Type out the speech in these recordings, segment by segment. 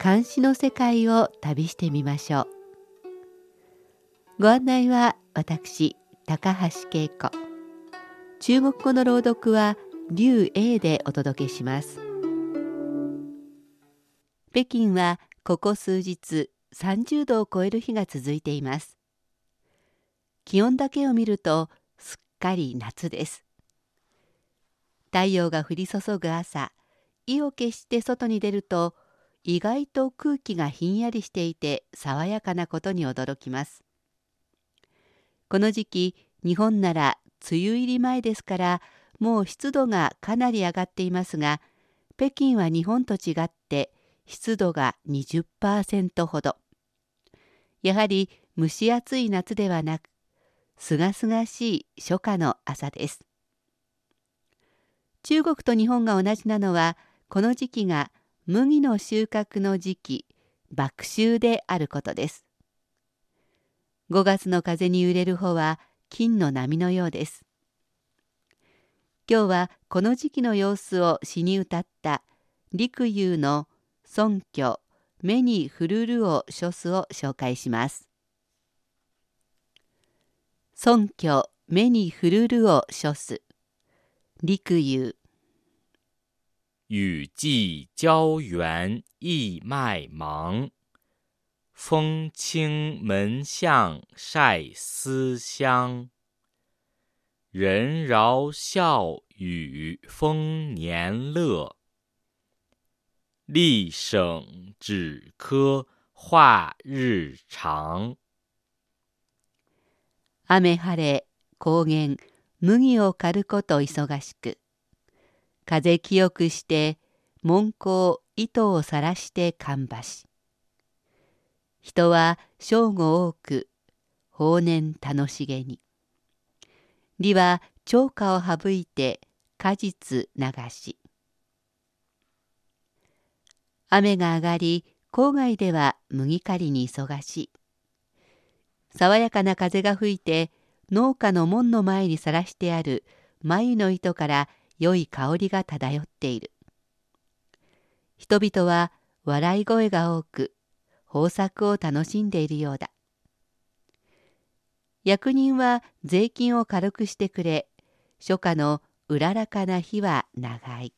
監視の世界を旅してみましょう。ご案内は私高橋恵子。中国語の朗読は劉英でお届けします。北京はここ数日30度を超える日が続いています。気温だけを見るとすっかり夏です。太陽が降り注ぐ朝意を決して外に出ると意外と空気がひんやりしていて爽やかなことに驚きます。この時期日本なら梅雨入り前ですからもう湿度がかなり上がっていますが北京は日本と違って湿度が20%ほど。やはり蒸し暑い夏ではなくすがすがしい初夏の朝です。中国と日本が同じなのはこの時期が麦の収穫の時期麦秋であることです。5月の風に揺れる穂は金の波のようです。今日はこの時期の様子を詩に歌った陸遊の尊居目にふるるを書すを紹介します。尊居目にふるるを書す陸遊雨季郊原意麦芒，风清门巷晒思乡。人饶笑语丰年乐，历省止科化日长。雨晴れ高原麦を刈ること忙しく風清くして門口糸をさらしてかばし。人は正午多く法年楽しげに。利は超過を省いて果実流し。雨が上がり郊外では麦刈りに忙しい。爽やかな風が吹いて農家の門の前にさらしてある繭の糸から良い香りが漂っている。人々は笑い声が多く豊作を楽しんでいるようだ。役人は税金を軽くしてくれ初夏のうららかな日は長い。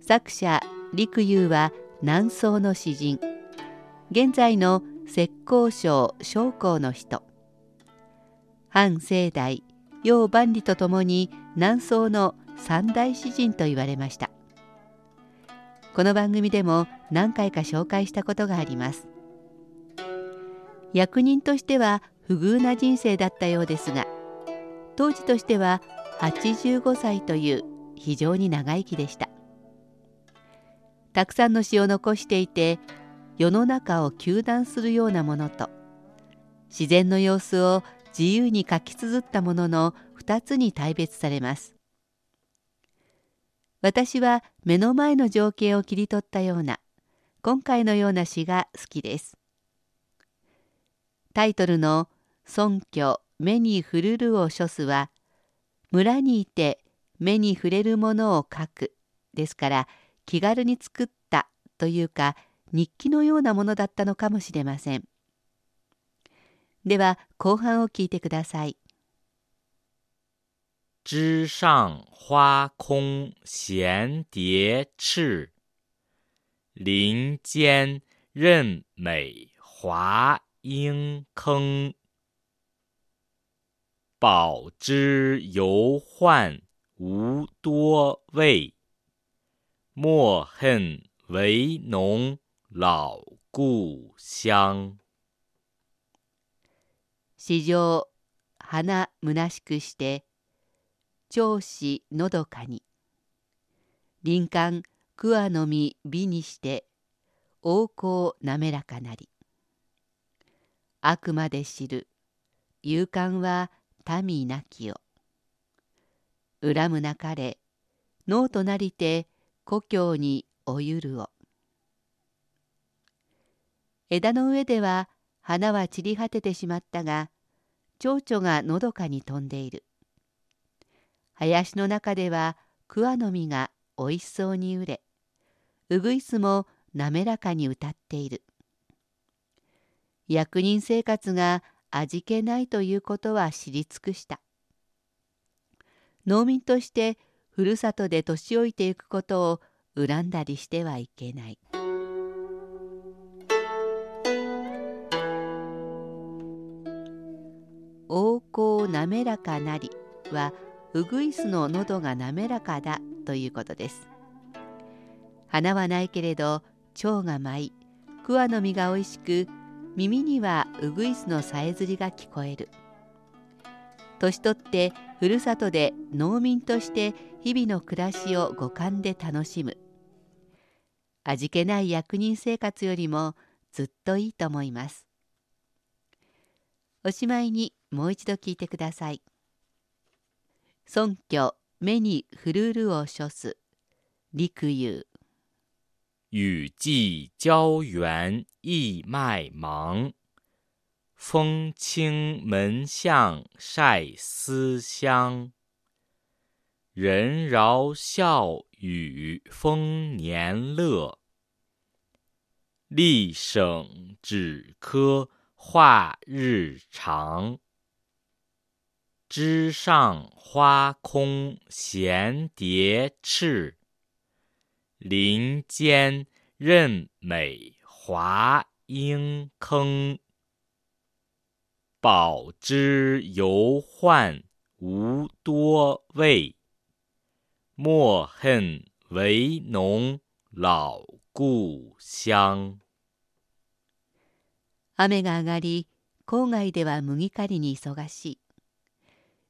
作者陸遊は南宋の詩人。現在の浙江省将校の人。漢聖代楊万里とともに南宋の三大詩人と言われました。この番組でも何回か紹介したことがあります。役人としては不遇な人生だったようですが当時としては85歳という非常に長生きでした。たくさんの詩を残していて世の中を糾弾するようなものと自然の様子を自由に書き綴ったものの2つに大別されます。私は目の前の情景を切り取ったような今回のような詩が好きです。タイトルの「尊居目に触るるを書す」は村にいて目に触れるものを書くですから気軽に作ったというか日記のようなものだったのかもしれません。では後半を聞いてください。枝上花空闲蝶翅，林间任美华莺坑。宝枝犹患无多味，莫恨为农。老故乡。市場花むなしくして調子のどかに。林間桑の実美にして横行滑らかなり。あくまで知る勇敢は民なきよ。恨むなかれ脳となりて故郷におゆるを。枝の上では花は散り果ててしまったが蝶々がのどかに飛んでいる。林の中では桑の実がおいしそうに売れうぐいすも滑らかに歌っている。役人生活が味気ないということは知り尽くした。農民としてふるさとで年老いていくことを恨んだりしてはいけない。行滑らかなりはウグイスの喉が滑らかだということです。花はないけれど蝶が舞い桑の実がおいしく耳にはウグイスのさえずりが聞こえる。年取ってふるさとで農民として日々の暮らしを五感で楽しむ味気ない役人生活よりもずっといいと思いますおしまいにもう一度聞いてください。尊居目にふるるを処す陸遊。雨季郊原意麦芒风清门巷晒思乡，人饶笑语丰年乐。历省止科画日长，枝上花空闲蝶翅，林间任美华莺吭。宝之犹患无多味，莫恨为农老故乡。雨が上がり郊外では麦刈りに忙しい。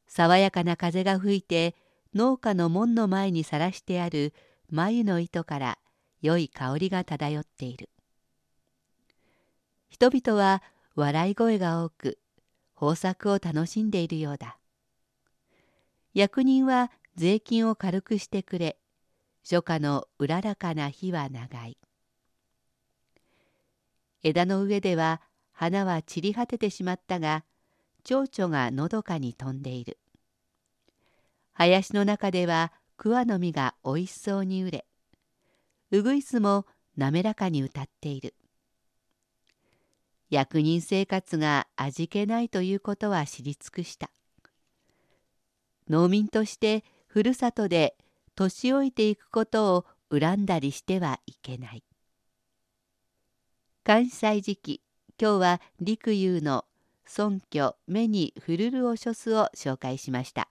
爽やかな風が吹いて農家の門の前にさらしてある繭の糸から良い香りが漂っている。人々は笑い声が多く豊作を楽しんでいるようだ。役人は税金を軽くしてくれ初夏のうららかな日は長い。枝の上では花は散り果ててしまったが蝶々がのどかに飛んでいる。林の中では桑の実がおいしそうに売れうぐいすも滑らかに歌っている。役人生活が味気ないということは知り尽くした。農民としてふるさとで年老いていくことを恨んだりしてはいけない。関西時期。今日は陸遊の「尊虚目にふるるお書す」を紹介しました。